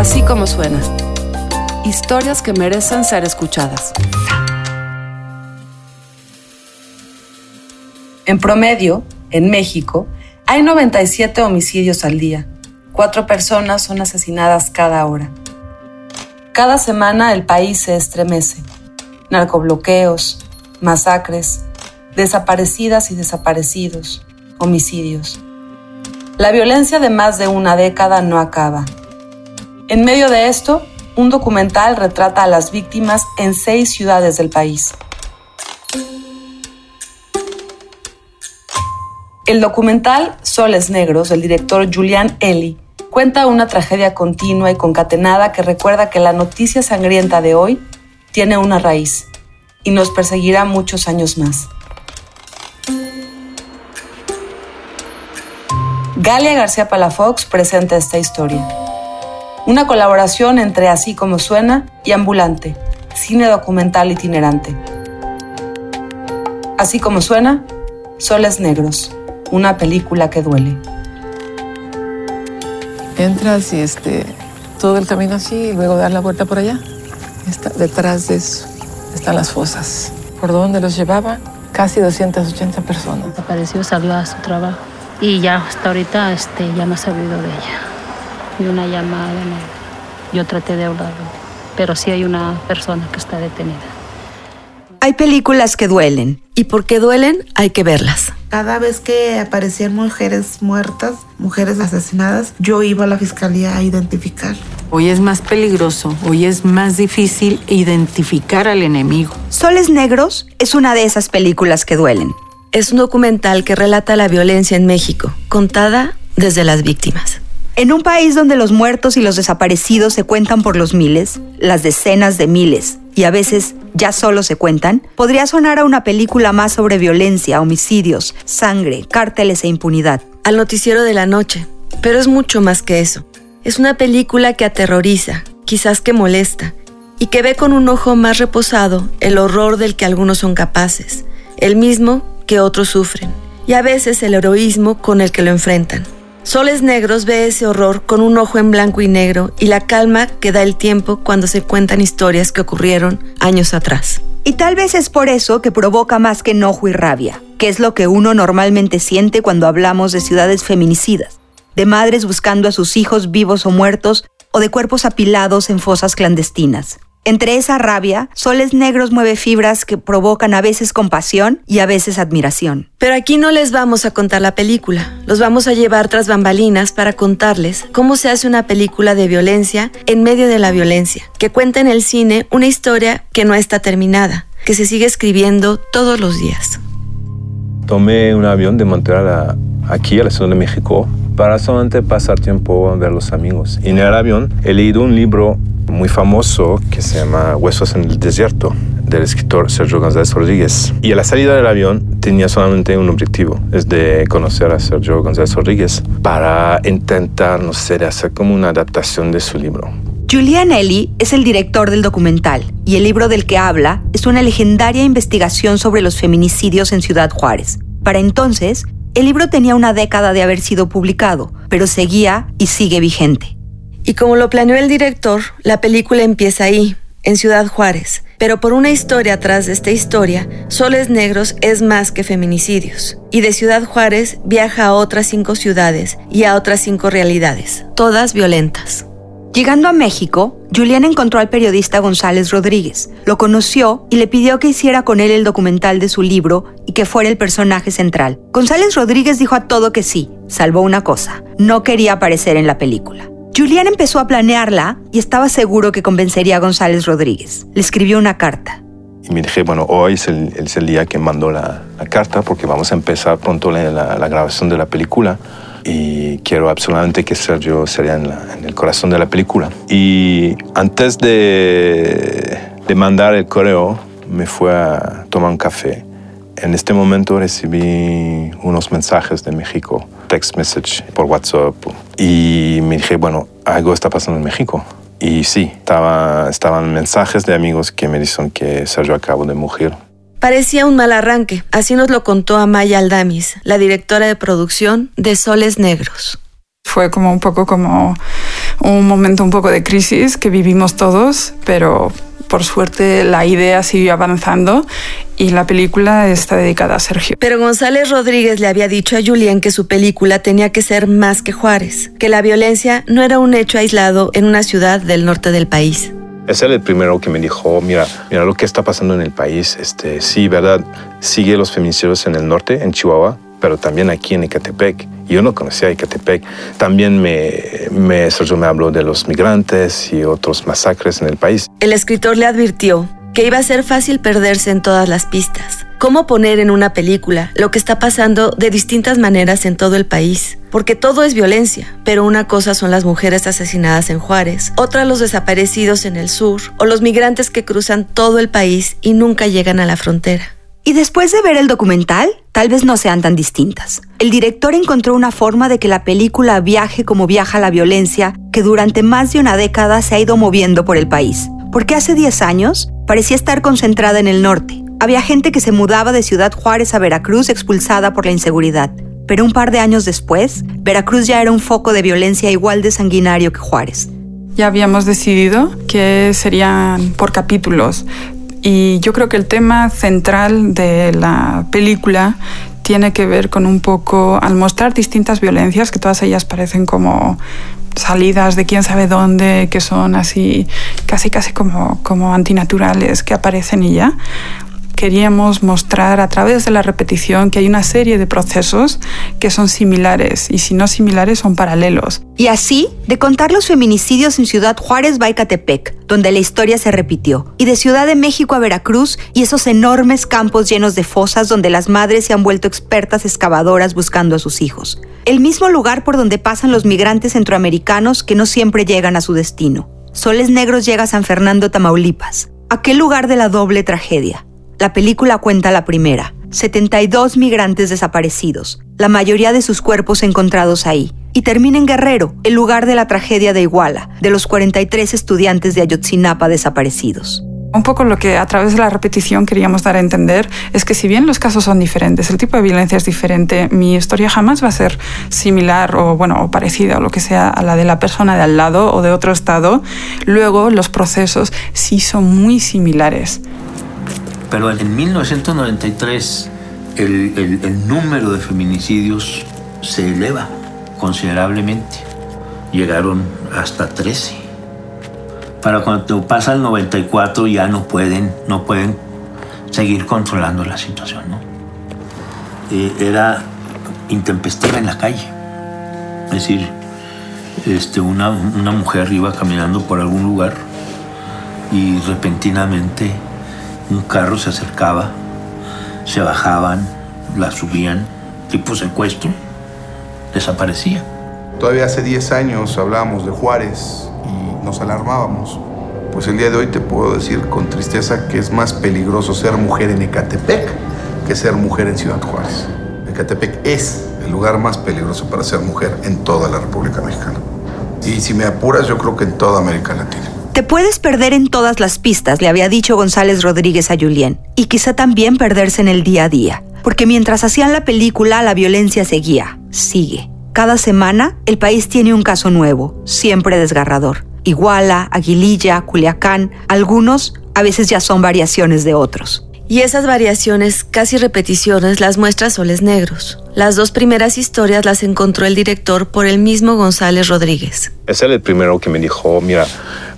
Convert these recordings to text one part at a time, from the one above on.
Así como suena. Historias que merecen ser escuchadas. En promedio, en México, hay 97 homicidios al día. Cuatro personas son asesinadas cada hora. Cada semana el país se estremece. Narcobloqueos, masacres, desaparecidas y desaparecidos, homicidios. La violencia de más de una década no acaba. En medio de esto, un documental retrata a las víctimas en seis ciudades del país. El documental Soles Negros del director Julian Eli cuenta una tragedia continua y concatenada que recuerda que la noticia sangrienta de hoy tiene una raíz y nos perseguirá muchos años más. Galia García Palafox presenta esta historia. Una colaboración entre Así como suena y Ambulante, cine documental itinerante. Así como suena, Soles Negros, una película que duele. Entras y este, todo el camino así y luego dar la vuelta por allá. Está, detrás de eso están las fosas. ¿Por dónde los llevaba? Casi 280 personas. Apareció, salió a su trabajo y ya hasta ahorita este, ya no ha sabido de ella. Y una llamada, yo traté de hablar, pero sí hay una persona que está detenida. Hay películas que duelen y porque duelen hay que verlas. Cada vez que aparecían mujeres muertas, mujeres asesinadas, yo iba a la fiscalía a identificar. Hoy es más peligroso, hoy es más difícil identificar al enemigo. Soles Negros es una de esas películas que duelen. Es un documental que relata la violencia en México, contada desde las víctimas. En un país donde los muertos y los desaparecidos se cuentan por los miles, las decenas de miles, y a veces ya solo se cuentan, podría sonar a una película más sobre violencia, homicidios, sangre, cárteles e impunidad. Al noticiero de la noche. Pero es mucho más que eso. Es una película que aterroriza, quizás que molesta, y que ve con un ojo más reposado el horror del que algunos son capaces, el mismo que otros sufren, y a veces el heroísmo con el que lo enfrentan. Soles Negros ve ese horror con un ojo en blanco y negro y la calma que da el tiempo cuando se cuentan historias que ocurrieron años atrás. Y tal vez es por eso que provoca más que enojo y rabia, que es lo que uno normalmente siente cuando hablamos de ciudades feminicidas, de madres buscando a sus hijos vivos o muertos o de cuerpos apilados en fosas clandestinas. Entre esa rabia, Soles Negros mueve fibras que provocan a veces compasión y a veces admiración. Pero aquí no les vamos a contar la película, los vamos a llevar tras bambalinas para contarles cómo se hace una película de violencia en medio de la violencia, que cuenta en el cine una historia que no está terminada, que se sigue escribiendo todos los días. Tomé un avión de Montreal aquí a la Ciudad de México para solamente pasar tiempo a ver los amigos. Y en el avión he leído un libro muy famoso que se llama Huesos en el Desierto del escritor Sergio González Rodríguez. Y a la salida del avión tenía solamente un objetivo, es de conocer a Sergio González Rodríguez para intentar, no sé, hacer como una adaptación de su libro. Julian Ellie es el director del documental y el libro del que habla es una legendaria investigación sobre los feminicidios en Ciudad Juárez. Para entonces, el libro tenía una década de haber sido publicado, pero seguía y sigue vigente. Y como lo planeó el director, la película empieza ahí, en Ciudad Juárez. Pero por una historia atrás de esta historia, Soles Negros es más que feminicidios. Y de Ciudad Juárez viaja a otras cinco ciudades y a otras cinco realidades, todas violentas. Llegando a México, Julián encontró al periodista González Rodríguez, lo conoció y le pidió que hiciera con él el documental de su libro y que fuera el personaje central. González Rodríguez dijo a todo que sí, salvo una cosa, no quería aparecer en la película. Julián empezó a planearla y estaba seguro que convencería a González Rodríguez. Le escribió una carta. Y me dije, bueno, hoy es el, día que mandó la, carta porque vamos a empezar pronto la, grabación de la película y quiero absolutamente que Sergio sería en, en, el corazón de la película. Y antes de, de mandar el correo, me fue a tomar un café. En este momento recibí unos mensajes de México text message por WhatsApp y me dije, bueno, algo está pasando en México. Y sí, estaba, estaban mensajes de amigos que me dicen que Sergio acabó de morir. Parecía un mal arranque, así nos lo contó Amaya Aldamis, la directora de producción de Soles Negros. Fue como un poco como un momento un poco de crisis que vivimos todos, pero por suerte la idea siguió avanzando y la película está dedicada a Sergio. Pero González Rodríguez le había dicho a Julián que su película tenía que ser más que Juárez, que la violencia no era un hecho aislado en una ciudad del norte del país. Es él el primero que me dijo, mira, mira lo que está pasando en el país. Este, sí, verdad, sigue los feminicidios en el norte, en Chihuahua, pero también aquí en Ecatepec. Yo no conocía Ecatepec. También me, me, me habló de los migrantes y otros masacres en el país. El escritor le advirtió que iba a ser fácil perderse en todas las pistas. ¿Cómo poner en una película lo que está pasando de distintas maneras en todo el país? Porque todo es violencia, pero una cosa son las mujeres asesinadas en Juárez, otra los desaparecidos en el sur o los migrantes que cruzan todo el país y nunca llegan a la frontera. Y después de ver el documental, tal vez no sean tan distintas. El director encontró una forma de que la película viaje como viaja la violencia que durante más de una década se ha ido moviendo por el país. Porque hace 10 años parecía estar concentrada en el norte. Había gente que se mudaba de Ciudad Juárez a Veracruz expulsada por la inseguridad. Pero un par de años después, Veracruz ya era un foco de violencia igual de sanguinario que Juárez. Ya habíamos decidido que serían por capítulos, y yo creo que el tema central de la película tiene que ver con un poco, al mostrar distintas violencias, que todas ellas parecen como salidas de quién sabe dónde, que son así casi casi como, como antinaturales que aparecen y ya, queríamos mostrar a través de la repetición que hay una serie de procesos que son similares y si no similares son paralelos. Y así, de contar los feminicidios en Ciudad Juárez, Baicatepec, donde la historia se repitió, y de Ciudad de México a Veracruz y esos enormes campos llenos de fosas donde las madres se han vuelto expertas excavadoras buscando a sus hijos. El mismo lugar por donde pasan los migrantes centroamericanos que no siempre llegan a su destino. Soles Negros llega a San Fernando, Tamaulipas. Aquel lugar de la doble tragedia. La película cuenta la primera, 72 migrantes desaparecidos, la mayoría de sus cuerpos encontrados ahí, y termina en Guerrero, el lugar de la tragedia de Iguala, de los 43 estudiantes de Ayotzinapa desaparecidos. Un poco lo que a través de la repetición queríamos dar a entender es que si bien los casos son diferentes, el tipo de violencia es diferente, mi historia jamás va a ser similar o bueno o parecida o lo que sea a la de la persona de al lado o de otro estado. Luego los procesos sí son muy similares. Pero en 1993 el, número de feminicidios se eleva considerablemente. Llegaron hasta 13. Para cuando pasa el 94 ya no pueden, no pueden seguir controlando la situación. Eh, era intempestiva en la calle. Es decir, este, una, una mujer iba caminando por algún lugar y repentinamente un carro se acercaba, se bajaban, la subían, tipo secuestro, desaparecía. Todavía hace 10 años hablábamos de Juárez y nos alarmábamos. Pues el día de hoy te puedo decir con tristeza que es más peligroso ser mujer en Ecatepec que ser mujer en Ciudad Juárez. Ecatepec es el lugar más peligroso para ser mujer en toda la República Mexicana. Y si me apuras, yo creo que en toda América Latina. Te puedes perder en todas las pistas, le había dicho González Rodríguez a Julien, y quizá también perderse en el día a día, porque mientras hacían la película la violencia seguía, sigue. Cada semana el país tiene un caso nuevo, siempre desgarrador. Iguala, Aguililla, Culiacán, algunos a veces ya son variaciones de otros. Y esas variaciones, casi repeticiones, las muestra Soles Negros. Las dos primeras historias las encontró el director por el mismo González Rodríguez. Es él el primero que me dijo, mira,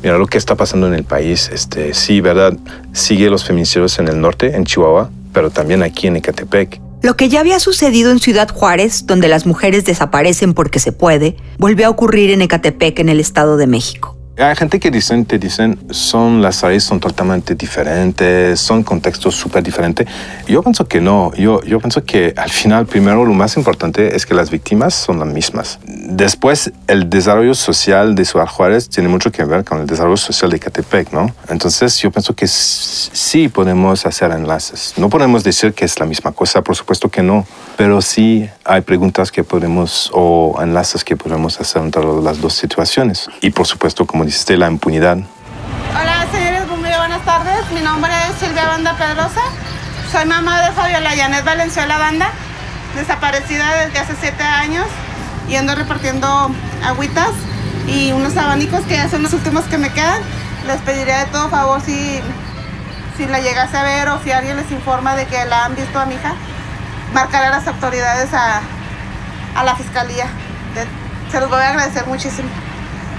mira lo que está pasando en el país. Este, sí, verdad, sigue los feminicidios en el norte, en Chihuahua, pero también aquí en Ecatepec. Lo que ya había sucedido en Ciudad Juárez, donde las mujeres desaparecen porque se puede, volvió a ocurrir en Ecatepec, en el Estado de México. Hay gente que dicen, te dicen, son las raíces son totalmente diferentes, son contextos súper diferentes. Yo pienso que no. Yo, yo pienso que al final, primero, lo más importante es que las víctimas son las mismas. Después, el desarrollo social de Ciudad Juárez tiene mucho que ver con el desarrollo social de Catepec, ¿no? Entonces, yo pienso que sí podemos hacer enlaces. No podemos decir que es la misma cosa, por supuesto que no, pero sí hay preguntas que podemos o enlaces que podemos hacer entre las dos situaciones. Y por supuesto, como dijiste, la impunidad. Hola, señores, muy buenas tardes. Mi nombre es Silvia Banda Pedrosa. Soy mamá de Fabiola Yanet Valenzuela Banda, desaparecida desde hace siete años y ando repartiendo agüitas y unos abanicos que ya son los últimos que me quedan. Les pediría de todo favor si, si la llegase a ver o si alguien les informa de que la han visto a mi hija, marcar a las autoridades a, a la fiscalía. Se los voy a agradecer muchísimo.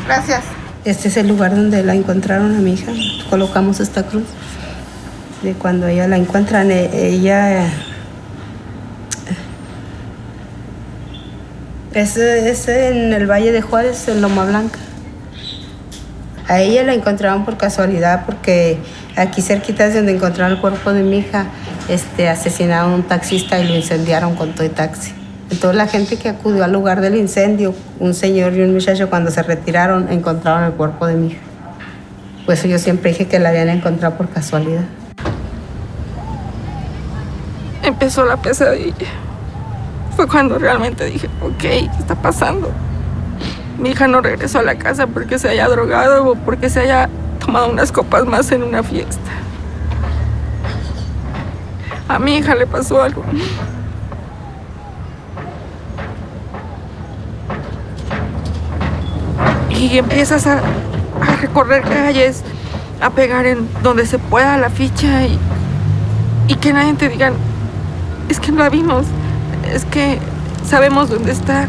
Gracias. Este es el lugar donde la encontraron a mi hija. Colocamos esta cruz. De cuando ella la encuentran, e- ella es, es en el Valle de Juárez, en Loma Blanca. A ella la encontraron por casualidad porque aquí cerquita es donde encontraron el cuerpo de mi hija. Este, asesinaron a un taxista y lo incendiaron con todo el taxi. Entonces la gente que acudió al lugar del incendio, un señor y un muchacho cuando se retiraron encontraron el cuerpo de mi hija. Pues yo siempre dije que la habían encontrado por casualidad. Empezó la pesadilla. Fue cuando realmente dije, ok, ¿qué está pasando? Mi hija no regresó a la casa porque se haya drogado o porque se haya tomado unas copas más en una fiesta. A mi hija le pasó algo. Y empiezas a, a recorrer calles, a pegar en donde se pueda la ficha y, y que nadie te diga, es que no la vimos, es que sabemos dónde está.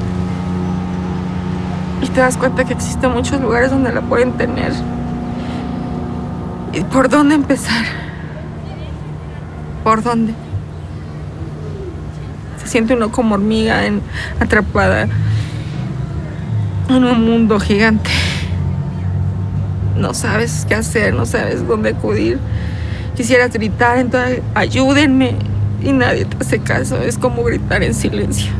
Y te das cuenta que existen muchos lugares donde la pueden tener. ¿Y por dónde empezar? ¿Por dónde? Se siente uno como hormiga en- atrapada en un mundo gigante. No sabes qué hacer, no sabes dónde acudir. Quisieras gritar, entonces ayúdenme. Y nadie te hace caso. Es como gritar en silencio.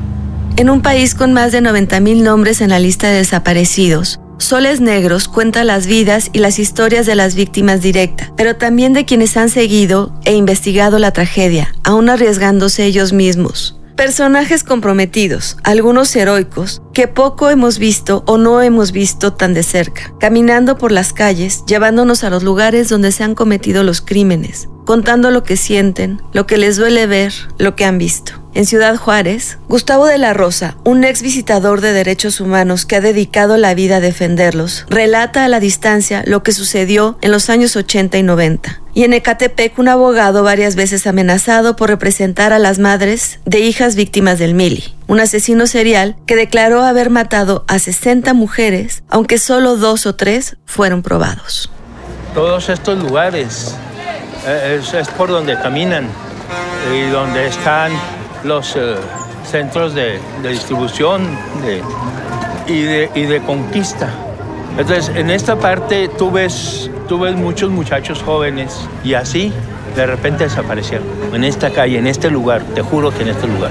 En un país con más de 90.000 nombres en la lista de desaparecidos, Soles Negros cuenta las vidas y las historias de las víctimas directas, pero también de quienes han seguido e investigado la tragedia, aún arriesgándose ellos mismos. Personajes comprometidos, algunos heroicos, que poco hemos visto o no hemos visto tan de cerca, caminando por las calles, llevándonos a los lugares donde se han cometido los crímenes, contando lo que sienten, lo que les duele ver, lo que han visto. En Ciudad Juárez, Gustavo de la Rosa, un ex visitador de derechos humanos que ha dedicado la vida a defenderlos, relata a la distancia lo que sucedió en los años 80 y 90. Y en Ecatepec, un abogado varias veces amenazado por representar a las madres de hijas víctimas del Mili, un asesino serial que declaró haber matado a 60 mujeres, aunque solo dos o tres fueron probados. Todos estos lugares eh, es, es por donde caminan y donde están los eh, centros de, distribución y, de, conquista. Entonces, en esta parte tú ves, muchos muchachos jóvenes y así de repente desaparecieron. En esta calle, en este lugar, te juro que en este lugar.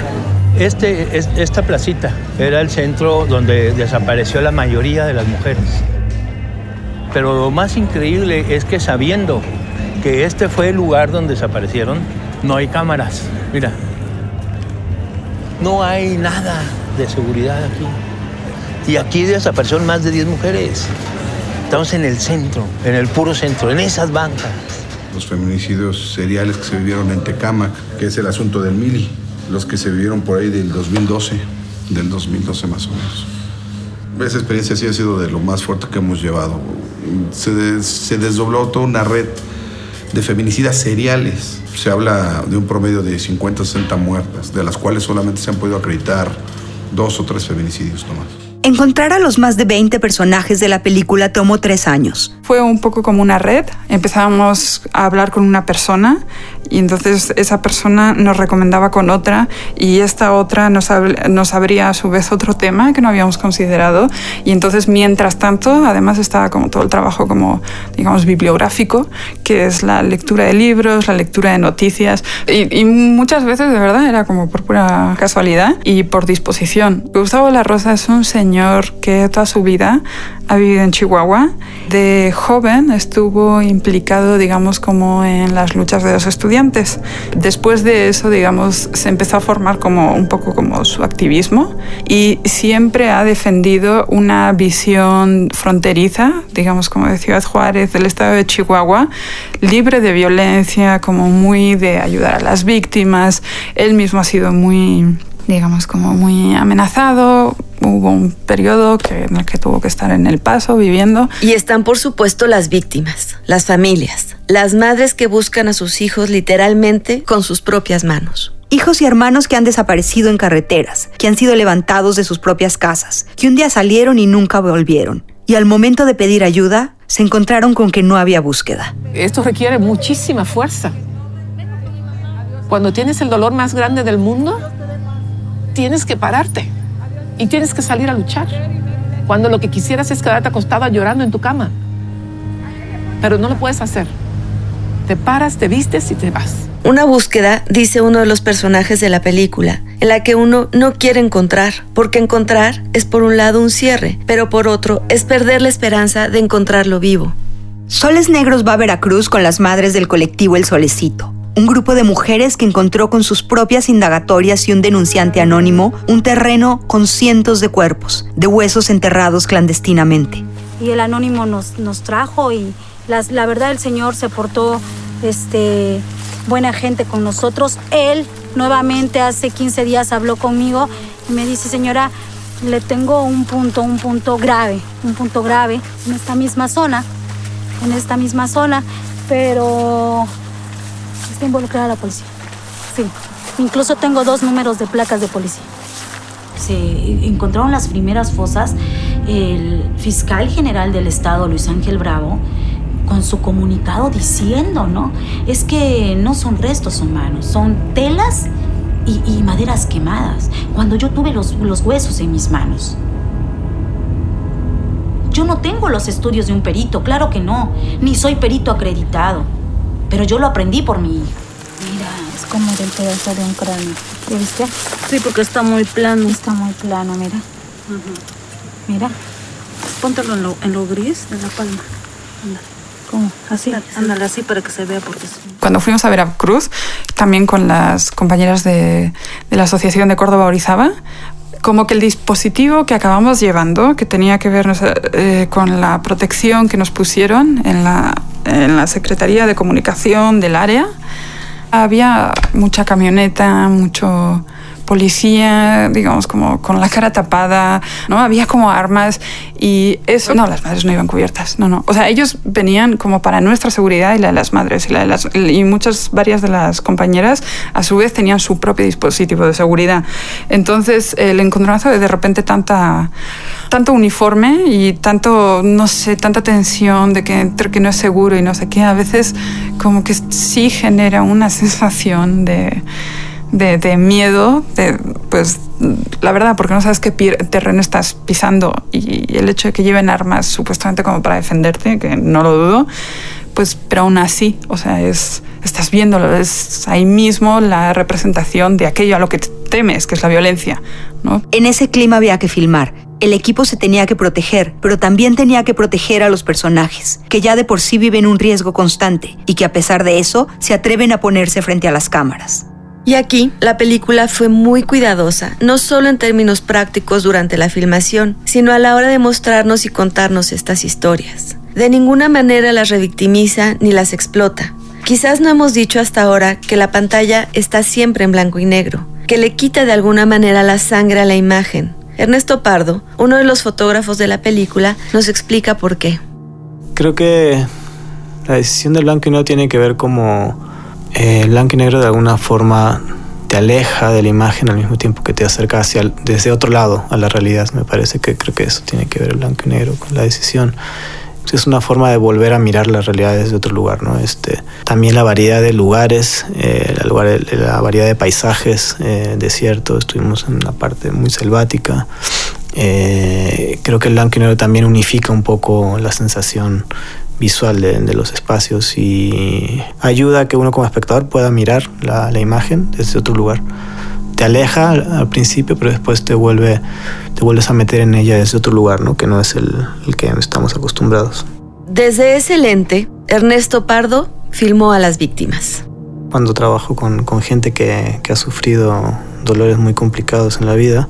Este, es- esta placita era el centro donde desapareció la mayoría de las mujeres. Pero lo más increíble es que sabiendo que este fue el lugar donde desaparecieron, no hay cámaras. Mira, no hay nada de seguridad aquí. Y aquí desaparecieron más de 10 mujeres. Estamos en el centro, en el puro centro, en esas bancas. Los feminicidios seriales que se vivieron en Tecámac, que es el asunto del Mili, los que se vivieron por ahí del 2012, del 2012 más o menos. Esa experiencia sí ha sido de lo más fuerte que hemos llevado. Se desdobló toda una red de feminicidas seriales. Se habla de un promedio de 50 60 muertas, de las cuales solamente se han podido acreditar dos o tres feminicidios nomás. Encontrar a los más de 20 personajes de la película tomó tres años. Fue un poco como una red. Empezábamos a hablar con una persona y entonces esa persona nos recomendaba con otra y esta otra nos, hab- nos abría a su vez otro tema que no habíamos considerado y entonces mientras tanto además estaba como todo el trabajo como digamos bibliográfico que es la lectura de libros, la lectura de noticias y, y muchas veces de verdad era como por pura casualidad y por disposición. Gustavo La Rosa es un que toda su vida ha vivido en Chihuahua. De joven estuvo implicado, digamos, como en las luchas de los estudiantes. Después de eso, digamos, se empezó a formar como un poco como su activismo y siempre ha defendido una visión fronteriza, digamos, como de Ciudad Juárez, del estado de Chihuahua, libre de violencia, como muy de ayudar a las víctimas. Él mismo ha sido muy digamos, como muy amenazado. Hubo un periodo que, en el que tuvo que estar en el paso viviendo. Y están, por supuesto, las víctimas, las familias, las madres que buscan a sus hijos literalmente con sus propias manos. Hijos y hermanos que han desaparecido en carreteras, que han sido levantados de sus propias casas, que un día salieron y nunca volvieron. Y al momento de pedir ayuda, se encontraron con que no había búsqueda. Esto requiere muchísima fuerza. Cuando tienes el dolor más grande del mundo, tienes que pararte y tienes que salir a luchar. Cuando lo que quisieras es quedarte acostada llorando en tu cama. Pero no lo puedes hacer. Te paras, te vistes y te vas. Una búsqueda, dice uno de los personajes de la película, en la que uno no quiere encontrar, porque encontrar es por un lado un cierre, pero por otro es perder la esperanza de encontrarlo vivo. Soles Negros va a Veracruz con las madres del colectivo El Solecito, un grupo de mujeres que encontró con sus propias indagatorias y un denunciante anónimo un terreno con cientos de cuerpos, de huesos enterrados clandestinamente. Y el anónimo nos, nos trajo y las- la verdad el Señor se portó este, buena gente con nosotros. Él nuevamente hace 15 días habló conmigo y me dice, señora, le tengo un punto, un punto grave, un punto grave en esta misma zona, en esta misma zona, pero está involucrada la policía. Sí, incluso tengo dos números de placas de policía. se encontraron las primeras fosas, el fiscal general del estado, Luis Ángel Bravo, con su comunicado diciendo, ¿no? Es que no son restos humanos, son telas y, maderas quemadas. Cuando yo tuve los, los huesos en mis manos. Yo no tengo los estudios de un perito, claro que no, ni soy perito acreditado, pero yo lo aprendí por mi hija. Mira, es como del pedazo de un cráneo. ¿Ya viste? Sí, porque está muy plano. Está muy plano, mira. Mira. Póntelo en lo, en lo gris de la palma. ¿Cómo? Así. Ándale así para que se vea porque es... Cuando fuimos a Veracruz, también con las compañeras de, de la Asociación de Córdoba Orizaba, como que el dispositivo que acabamos llevando, que tenía que ver eh, con la protección que nos pusieron en la, en la Secretaría de Comunicación del área, había mucha camioneta, mucho policía, digamos, como con la cara tapada, ¿no? Había como armas y eso... No, las madres no iban cubiertas, no, no. O sea, ellos venían como para nuestra seguridad y la de las madres. Y, la de las, y muchas, varias de las compañeras, a su vez, tenían su propio dispositivo de seguridad. Entonces, el encontronazo de de repente tanta tanto uniforme y tanto, no sé, tanta tensión de que, entre que no es seguro y no sé qué, a veces como que sí genera una sensación de, de, miedo, de, pues la verdad, porque no sabes qué terreno estás pisando y el hecho de que lleven armas supuestamente como para defenderte, que no lo dudo, pues pero aún así, o sea, es, estás viéndolo, es ahí mismo la representación de aquello a lo que temes, que es la violencia, ¿no? En ese clima había que filmar. El equipo se tenía que proteger, pero también tenía que proteger a los personajes, que ya de por sí viven un riesgo constante y que a pesar de eso se atreven a ponerse frente a las cámaras. Y aquí la película fue muy cuidadosa, no solo en términos prácticos durante la filmación, sino a la hora de mostrarnos y contarnos estas historias. De ninguna manera las revictimiza ni las explota. Quizás no hemos dicho hasta ahora que la pantalla está siempre en blanco y negro, que le quita de alguna manera la sangre a la imagen. Ernesto Pardo, uno de los fotógrafos de la película, nos explica por qué. Creo que la decisión del blanco y negro tiene que ver como eh, el blanco y negro de alguna forma te aleja de la imagen al mismo tiempo que te acerca hacia el, desde otro lado a la realidad. Me parece que creo que eso tiene que ver el blanco y negro con la decisión. Es una forma de volver a mirar la realidad desde otro lugar, ¿no? Este, también la variedad de lugares, eh, la, lugar, la, variedad de paisajes, eh, desierto, estuvimos en una parte muy selvática. Eh, creo que el blanco y negro también unifica un poco la sensación visual de, de, los espacios y ayuda a que uno como espectador pueda mirar la, la imagen desde otro lugar. Te aleja al, al, principio, pero después te vuelve, te vuelves a meter en ella desde otro lugar, ¿no? Que no es el, el que estamos acostumbrados. Desde ese lente, Ernesto Pardo filmó a las víctimas. Cuando trabajo con, con gente que, que, ha sufrido dolores muy complicados en la vida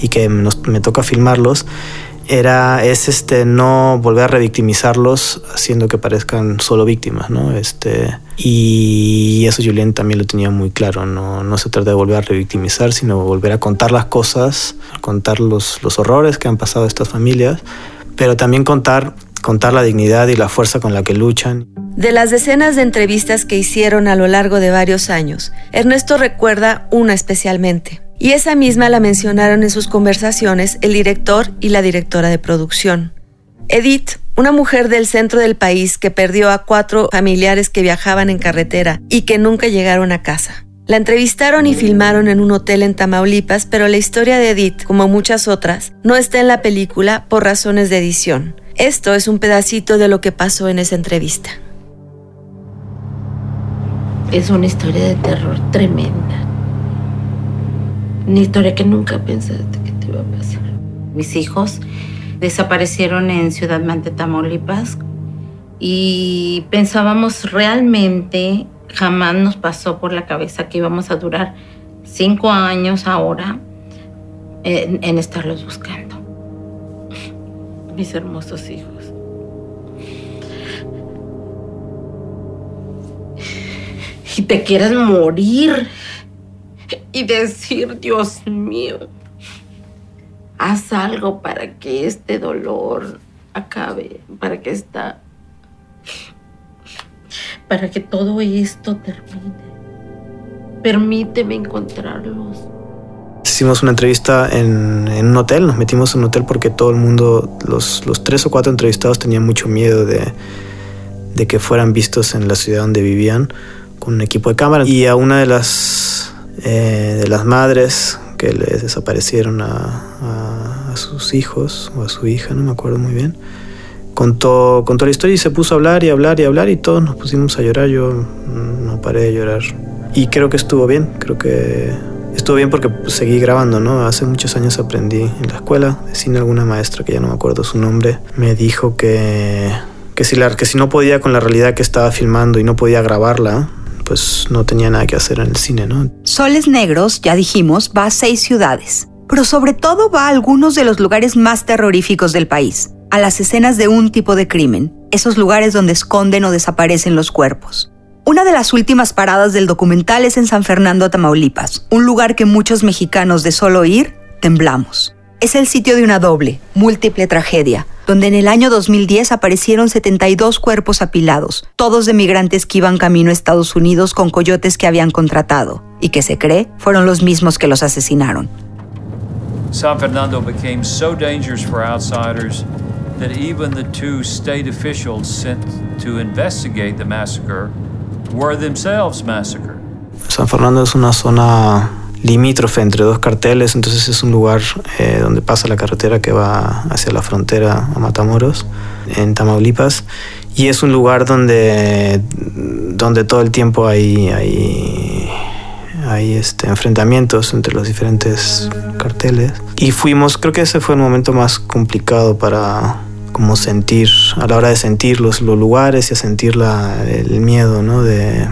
y que nos, me toca filmarlos, era, es este, no volver a revictimizarlos haciendo que parezcan solo víctimas, ¿no? Este, y eso Julián también lo tenía muy claro, no, no se trata de volver a revictimizar, sino volver a contar las cosas, contar los, los horrores que han pasado estas familias, pero también contar, contar la dignidad y la fuerza con la que luchan. De las decenas de entrevistas que hicieron a lo largo de varios años, Ernesto recuerda una especialmente y esa misma la mencionaron en sus conversaciones el director y la directora de producción. Edith, una mujer del centro del país que perdió a cuatro familiares que viajaban en carretera y que nunca llegaron a casa. La entrevistaron y filmaron en un hotel en Tamaulipas, pero la historia de Edith, como muchas otras, no está en la película por razones de edición. Esto es un pedacito de lo que pasó en esa entrevista. Es una historia de terror tremenda una historia que nunca pensaste que te iba a pasar. Mis hijos desaparecieron en Ciudad Mante, Tamaulipas, y pensábamos realmente, jamás nos pasó por la cabeza que íbamos a durar cinco años ahora en, en estarlos buscando. Mis hermosos hijos. Y te quieras morir y decir, Dios mío, haz algo para que este dolor acabe, para que esta, para que todo esto termine. Permíteme encontrarlos. Hicimos una entrevista en, un hotel, nos metimos en un hotel porque todo el mundo, los, los tres o cuatro entrevistados tenían mucho miedo de, de que fueran vistos en la ciudad donde vivían con un equipo de cámara. Y a una de las eh, de las madres que les desaparecieron a, sus hijos o a su hija, no me acuerdo muy bien. Contó, contó la historia y se puso a hablar y hablar y hablar y todos nos pusimos a llorar. Yo no paré de llorar. Y creo que estuvo bien, creo que estuvo bien porque seguí grabando, ¿no? Hace muchos años aprendí en la escuela cine alguna maestra que ya no me acuerdo su nombre, me dijo que, que, si la, que si no podía con la realidad que estaba filmando y no podía grabarla, pues no tenía nada que hacer en el cine, ¿no? Soles Negros, ya dijimos, va a seis ciudades, pero sobre todo va a algunos de los lugares más terroríficos del país, a las escenas de un tipo de crimen, esos lugares donde esconden o desaparecen los cuerpos. Una de las últimas paradas del documental es en San Fernando, Tamaulipas, un lugar que muchos mexicanos de solo ir temblamos. Es el sitio de una doble, múltiple tragedia, donde en el año 2010 aparecieron 72 cuerpos apilados, todos de migrantes que iban camino a Estados Unidos con coyotes que habían contratado y que se cree fueron los mismos que los asesinaron. San Fernando became so dangerous for outsiders that even the two state officials sent to investigate the massacre were themselves massacred. San Fernando es una zona limítrofe entre dos carteles, entonces es un lugar eh, donde pasa la carretera que va hacia la frontera a Matamoros, en Tamaulipas, y es un lugar donde, donde todo el tiempo hay, hay, hay este, enfrentamientos entre los diferentes carteles. Y fuimos, creo que ese fue el momento más complicado para como sentir, a la hora de sentir los, los lugares y a sentir la, el miedo, ¿no? De,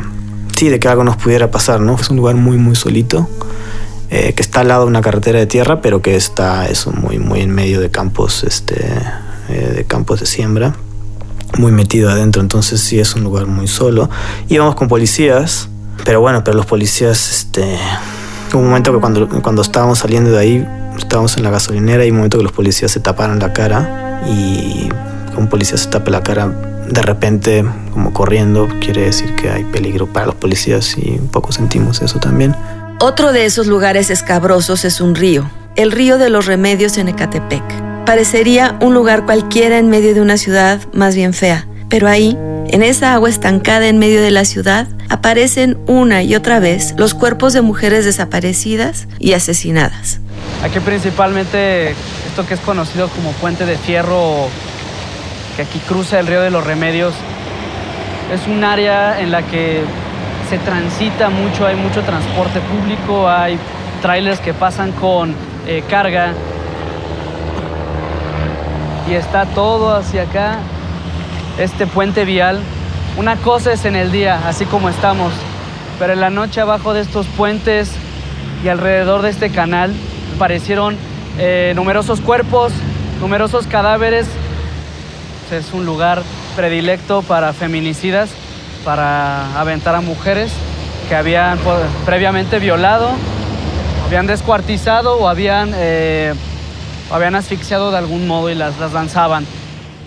sí, de que algo nos pudiera pasar, ¿no? Es un lugar muy, muy solito. Eh, que está al lado de una carretera de tierra, pero que está eso, muy, muy en medio de campos, este, eh, de campos de siembra, muy metido adentro, entonces sí es un lugar muy solo. Íbamos con policías, pero bueno, pero los policías, este, hubo un momento que cuando, cuando estábamos saliendo de ahí, estábamos en la gasolinera y un momento que los policías se taparon la cara y un policía se tape la cara de repente como corriendo quiere decir que hay peligro para los policías y un poco sentimos eso también. Otro de esos lugares escabrosos es un río, el río de los remedios en Ecatepec. Parecería un lugar cualquiera en medio de una ciudad más bien fea, pero ahí, en esa agua estancada en medio de la ciudad, aparecen una y otra vez los cuerpos de mujeres desaparecidas y asesinadas. Aquí principalmente esto que es conocido como Puente de Fierro, que aquí cruza el río de los Remedios, es un área en la que se transita mucho, hay mucho transporte público, hay trailers que pasan con eh, carga y está todo hacia acá, este puente vial. Una cosa es en el día, así como estamos, pero en la noche abajo de estos puentes y alrededor de este canal aparecieron eh, numerosos cuerpos numerosos cadáveres. Es un lugar predilecto para feminicidas, para aventar a mujeres que habían pues, previamente violado, habían descuartizado o habían, eh, habían asfixiado de algún modo y las, las lanzaban.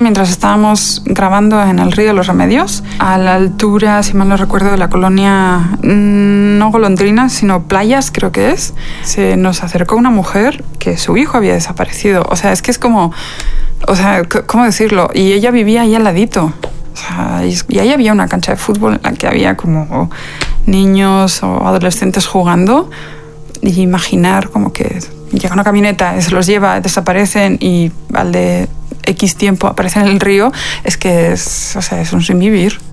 Mientras estábamos grabando en el Río los Remedios, a la altura, si mal no recuerdo, de la colonia, mm, no golondrina, sino playas, creo que es, se nos acercó una mujer que su hijo había desaparecido. O sea, es que es como, o sea, ¿cómo decirlo? Y ella vivía ahí al ladito. Y ahí había una cancha de fútbol en la que había como niños o adolescentes jugando. Y imaginar como que llega una camioneta, se los lleva, desaparecen y al de X tiempo aparecen en el río, es que es, o sea, es un sin.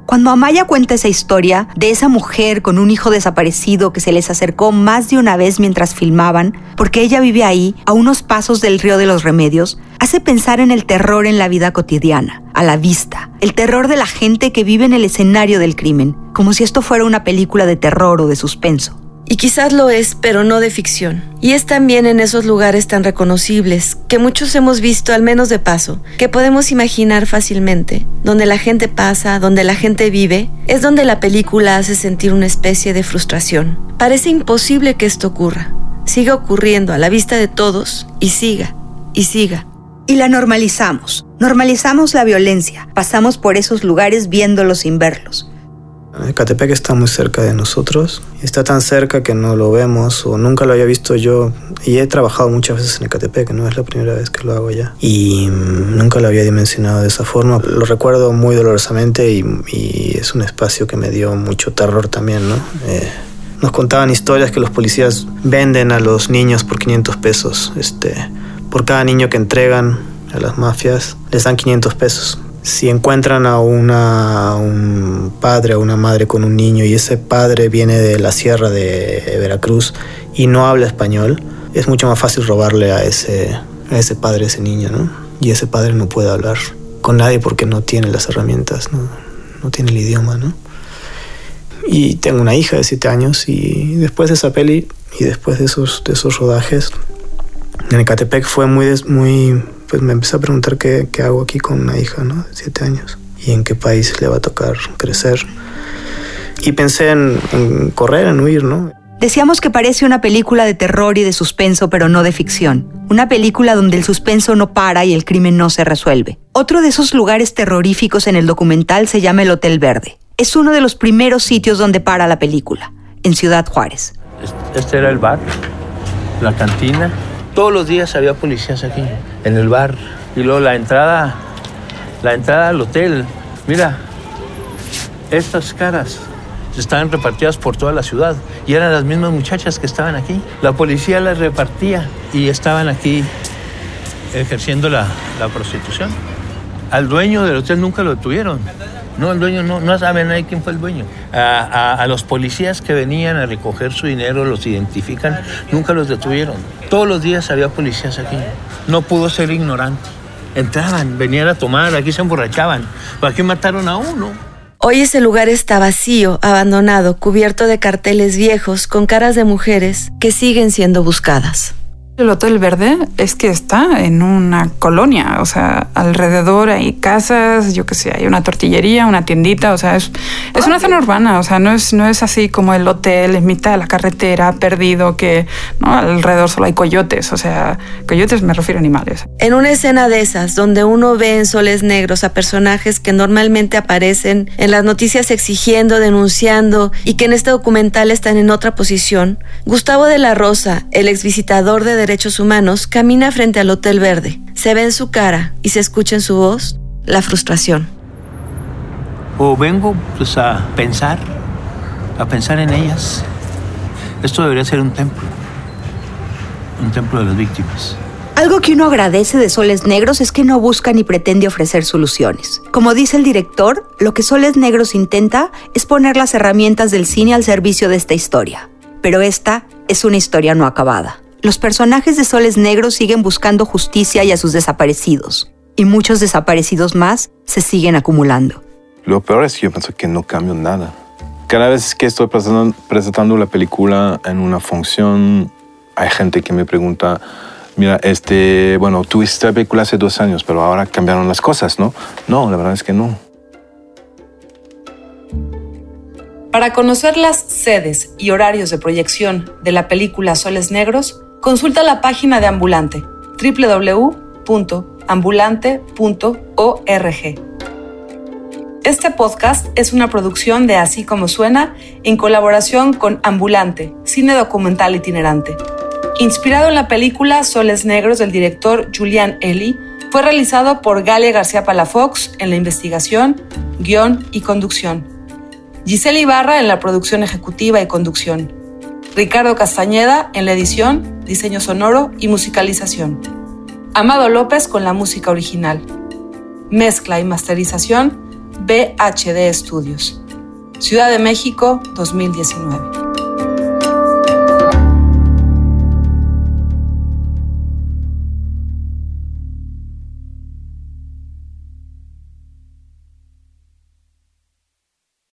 Cuando Amaya cuenta esa historia de esa mujer con un hijo desaparecido que se les acercó más de una vez mientras filmaban, porque ella vive ahí, a unos pasos del río de los remedios, hace pensar en el terror en la vida cotidiana, a la vista, el terror de la gente que vive en el escenario del crimen, como si esto fuera una película de terror o de suspenso. Y quizás lo es, pero no de ficción. Y es también en esos lugares tan reconocibles, que muchos hemos visto al menos de paso, que podemos imaginar fácilmente, donde la gente pasa, donde la gente vive, es donde la película hace sentir una especie de frustración. Parece imposible que esto ocurra. Siga ocurriendo a la vista de todos y siga, y siga. Y la normalizamos. Normalizamos la violencia. Pasamos por esos lugares viéndolos sin verlos. Ecatepec está muy cerca de nosotros. Está tan cerca que no lo vemos o nunca lo había visto yo. Y he trabajado muchas veces en Ecatepec, no es la primera vez que lo hago ya. Y mm, nunca lo había dimensionado de esa forma. Lo recuerdo muy dolorosamente y, es un espacio que me dio mucho terror también, ¿no? Eh, nos contaban historias que los policías venden a los niños por 500 pesos. Este, por cada niño que entregan a las mafias, les dan 500 pesos si encuentran a un padre o una madre con un niño y ese padre viene de la sierra de Veracruz y no habla español, es mucho más fácil robarle a ese, a ese padre, a ese niño, ¿no? Y ese padre no puede hablar con nadie porque no tiene las herramientas, no, no tiene el idioma, ¿no? Y tengo una hija de siete años y después de esa peli y después de esos, de esos rodajes, en Ecatepec fue muy, muy pues me empecé a preguntar qué, qué, hago aquí con una hija, ¿no? De siete años. Y en qué país le va a tocar crecer. Y pensé en, en correr, en huir, ¿no? Decíamos que parece una película de terror y de suspenso, pero no de ficción. Una película donde el suspenso no para y el crimen no se resuelve. Otro de esos lugares terroríficos en el documental se llama el Hotel Verde. Es uno de los primeros sitios donde para la película, en Ciudad Juárez. Este era el bar, la cantina, todos los días había policías aquí, en el bar. Y luego la entrada, la entrada al hotel. Mira, estas caras estaban repartidas por toda la ciudad y eran las mismas muchachas que estaban aquí. La policía las repartía y estaban aquí ejerciendo la, la prostitución. Al dueño del hotel nunca lo detuvieron. No, el dueño no, no sabe nadie quién fue el dueño. A, a, los policías que venían a recoger su dinero, los identifican, nunca los detuvieron. Todos los días había policías aquí. No pudo ser ignorante. Entraban, venían a tomar, aquí se emborrachaban. ¿Para qué mataron a uno? Hoy ese lugar está vacío, abandonado, cubierto de carteles viejos con caras de mujeres que siguen siendo buscadas. El Hotel Verde es que está en una colonia, o sea, alrededor hay casas, yo qué sé, hay una tortillería, una tiendita, o sea, es, es una zona urbana, o sea, no es, no es así como el hotel en mitad de la carretera, perdido, que ¿no? alrededor solo hay coyotes, o sea, coyotes me refiero a animales. En una escena de esas, donde uno ve en soles negros a personajes que normalmente aparecen en las noticias exigiendo, denunciando y que en este documental están en otra posición, Gustavo de la Rosa, el exvisitador de Derechos Humanos camina frente al Hotel Verde. Se ve en su cara y se escucha en su voz la frustración. O vengo pues a pensar, a pensar en ellas. Esto debería ser un templo, un templo de las víctimas. Algo que uno agradece de Soles Negros es que no busca ni pretende ofrecer soluciones. Como dice el director, lo que Soles Negros intenta es poner las herramientas del cine al servicio de esta historia. Pero esta es una historia no acabada. Los personajes de Soles Negros siguen buscando justicia y a sus desaparecidos, y muchos desaparecidos más se siguen acumulando. Lo peor es que yo pienso que no cambio nada. Cada vez que estoy presentando, presentando la película en una función, hay gente que me pregunta, Mira, este, bueno, tuviste la película hace dos años, pero ahora cambiaron las cosas, ¿no? No, la verdad es que no. Para conocer las sedes y horarios de proyección de la película Soles Negros, consulta la página de Ambulante www.ambulante.org. Este podcast es una producción de Así como suena en colaboración con Ambulante, cine documental itinerante. Inspirado en la película Soles Negros del director Julian Eli, fue realizado por Galia García Palafox en la investigación, guion y conducción. Giselle Ibarra en la producción ejecutiva y conducción. Ricardo Castañeda en la edición, diseño sonoro y musicalización. Amado López con la música original. Mezcla y masterización, BHD Studios. Ciudad de México, 2019.